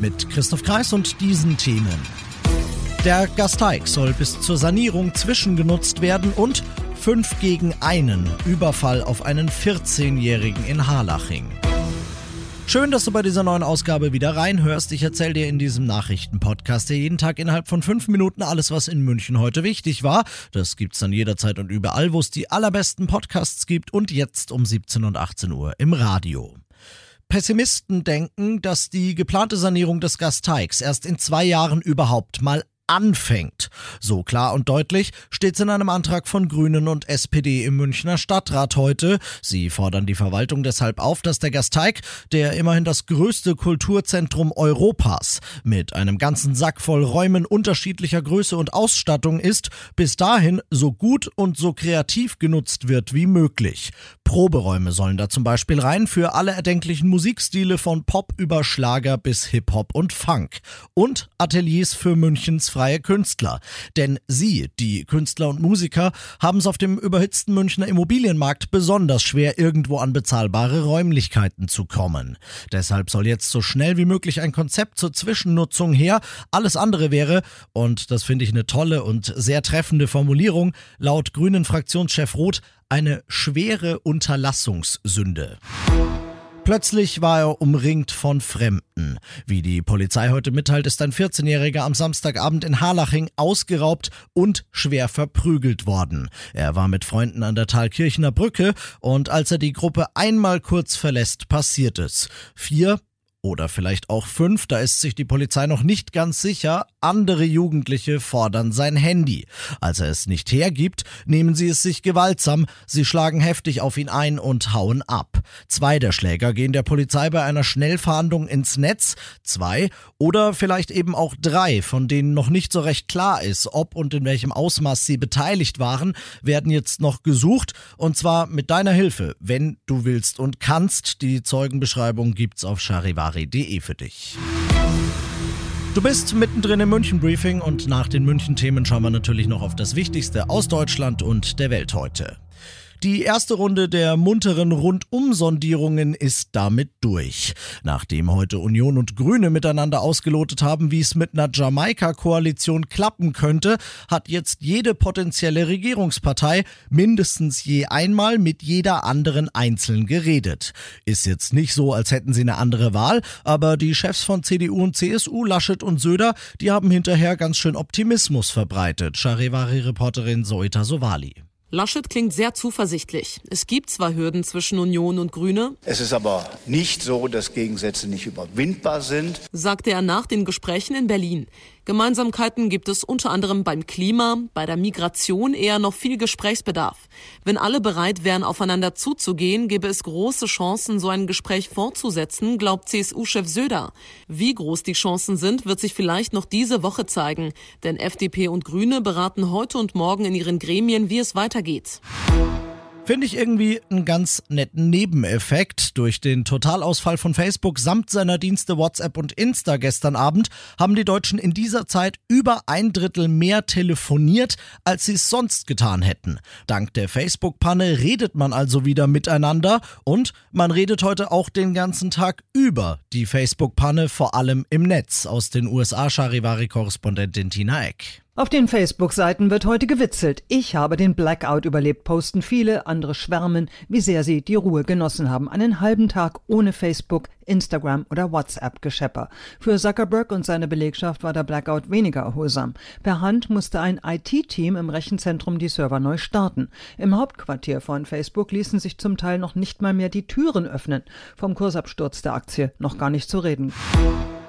Mit Christoph Kreis und diesen Themen. Der Gasteig soll bis zur Sanierung zwischengenutzt werden und 5 gegen einen Überfall auf einen 14-Jährigen in Harlaching. Schön, dass du bei dieser neuen Ausgabe wieder reinhörst. Ich erzähle dir in diesem Nachrichtenpodcast der jeden Tag innerhalb von fünf Minuten alles, was in München heute wichtig war. Das gibt's dann jederzeit und überall, wo es die allerbesten Podcasts gibt und jetzt um 17 und 18 Uhr im Radio. Pessimisten denken, dass die geplante Sanierung des Gasteigs erst in zwei Jahren überhaupt mal anfängt. So klar und deutlich steht's in einem Antrag von Grünen und SPD im Münchner Stadtrat heute. Sie fordern die Verwaltung deshalb auf, dass der Gasteig, der immerhin das größte Kulturzentrum Europas mit einem ganzen Sack voll Räumen unterschiedlicher Größe und Ausstattung ist, bis dahin so gut und so kreativ genutzt wird wie möglich. Proberäume sollen da zum Beispiel rein für alle erdenklichen Musikstile von Pop über Schlager bis Hip-Hop und Funk. Und Ateliers für Münchens freie Künstler. Denn sie, die Künstler und Musiker, haben es auf dem überhitzten Münchner Immobilienmarkt besonders schwer, irgendwo an bezahlbare Räumlichkeiten zu kommen. Deshalb soll jetzt so schnell wie möglich ein Konzept zur Zwischennutzung her. Alles andere wäre, und das finde ich eine tolle und sehr treffende Formulierung, laut Grünen Fraktionschef Roth, eine schwere Unterlassungssünde. Plötzlich war er umringt von Fremden. Wie die Polizei heute mitteilt, ist ein 14-Jähriger am Samstagabend in Harlaching ausgeraubt und schwer verprügelt worden. Er war mit Freunden an der Thalkirchner Brücke und als er die Gruppe einmal kurz verlässt, passiert es. Vier oder vielleicht auch fünf, da ist sich die Polizei noch nicht ganz sicher. Andere Jugendliche fordern sein Handy. Als er es nicht hergibt, nehmen sie es sich gewaltsam, sie schlagen heftig auf ihn ein und hauen ab. Zwei der Schläger gehen der Polizei bei einer Schnellfahndung ins Netz, zwei oder vielleicht eben auch drei, von denen noch nicht so recht klar ist, ob und in welchem Ausmaß sie beteiligt waren, werden jetzt noch gesucht und zwar mit deiner Hilfe, wenn du willst und kannst. Die Zeugenbeschreibung gibt's auf Charivari charivari.de für dich. Du bist mittendrin im München Briefing und nach den München Themen schauen wir natürlich noch auf das Wichtigste aus Deutschland und der Welt heute. Die erste Runde der munteren Rundumsondierungen ist damit durch. Nachdem heute Union und Grüne miteinander ausgelotet haben, wie es mit einer Jamaika-Koalition klappen könnte, hat jetzt jede potenzielle Regierungspartei mindestens je einmal mit jeder anderen einzeln geredet. Ist jetzt nicht so, als hätten sie eine andere Wahl, aber die Chefs von CDU und CSU, Laschet und Söder, die haben hinterher ganz schön Optimismus verbreitet. Charivari-Reporterin Zoita Sowali. Laschet klingt sehr zuversichtlich. Es gibt zwar Hürden zwischen Union und Grüne. Es ist aber nicht so, dass Gegensätze nicht überwindbar sind, sagte er nach den Gesprächen in Berlin. Gemeinsamkeiten gibt es unter anderem beim Klima, bei der Migration eher noch viel Gesprächsbedarf. Wenn alle bereit wären, aufeinander zuzugehen, gäbe es große Chancen, so ein Gespräch fortzusetzen, glaubt CSU-Chef Söder. Wie groß die Chancen sind, wird sich vielleicht noch diese Woche zeigen, denn FDP und Grüne beraten heute und morgen in ihren Gremien, wie es weitergeht. Finde ich irgendwie einen ganz netten Nebeneffekt. Durch den Totalausfall von Facebook samt seiner Dienste WhatsApp und Insta gestern Abend haben die Deutschen in dieser Zeit über ein Drittel mehr telefoniert, als sie es sonst getan hätten. Dank der Facebook-Panne redet man also wieder miteinander und man redet heute auch den ganzen Tag über die Facebook-Panne, vor allem im Netz. Aus den USA Charivari-Korrespondentin Tina Eck. Auf den Facebook-Seiten wird heute gewitzelt. Ich habe den Blackout überlebt, posten viele, andere schwärmen, wie sehr sie die Ruhe genossen haben. Einen halben Tag ohne Facebook, Instagram oder WhatsApp-Geschepper. Für Zuckerberg und seine Belegschaft war der Blackout weniger erholsam. Per Hand musste ein IT-Team im Rechenzentrum die Server neu starten. Im Hauptquartier von Facebook ließen sich zum Teil noch nicht mal mehr die Türen öffnen. Vom Kursabsturz der Aktie noch gar nicht zu reden.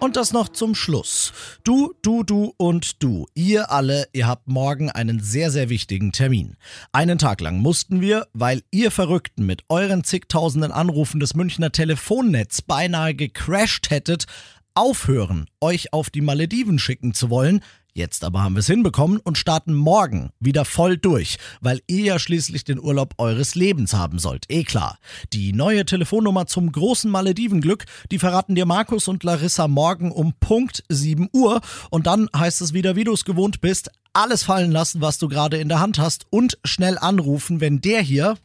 Und das noch zum Schluss. Du, du, du und du. Ihr alle, ihr habt morgen einen sehr, sehr wichtigen Termin. Einen Tag lang mussten wir, weil ihr Verrückten mit euren zigtausenden Anrufen des Münchner Telefonnetz beinahe gecrashed hättet, aufhören, euch auf die Malediven schicken zu wollen. Jetzt aber haben wir es hinbekommen und starten morgen wieder voll durch, weil ihr ja schließlich den Urlaub eures Lebens haben sollt. Eh klar. Die neue Telefonnummer zum großen Maledivenglück, die verraten dir Markus und Larissa morgen um Punkt 7 Uhr. Und dann heißt es wieder, wie du es gewohnt bist, alles fallen lassen, was du gerade in der Hand hast und schnell anrufen, wenn der hier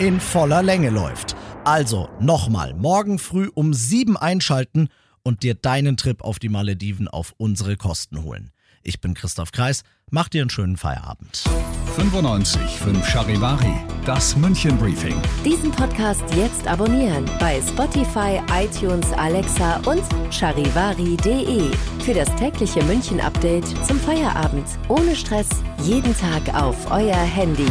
in voller Länge läuft. Also nochmal, morgen früh um sieben einschalten und dir deinen Trip auf die Malediven auf unsere Kosten holen. Ich bin Christoph Kreis, mach dir einen schönen Feierabend. 95 5 Charivari, das München Briefing. Diesen Podcast jetzt abonnieren bei Spotify, iTunes, Alexa und charivari.de. Für das tägliche München Update zum Feierabend. Ohne Stress, jeden Tag auf euer Handy.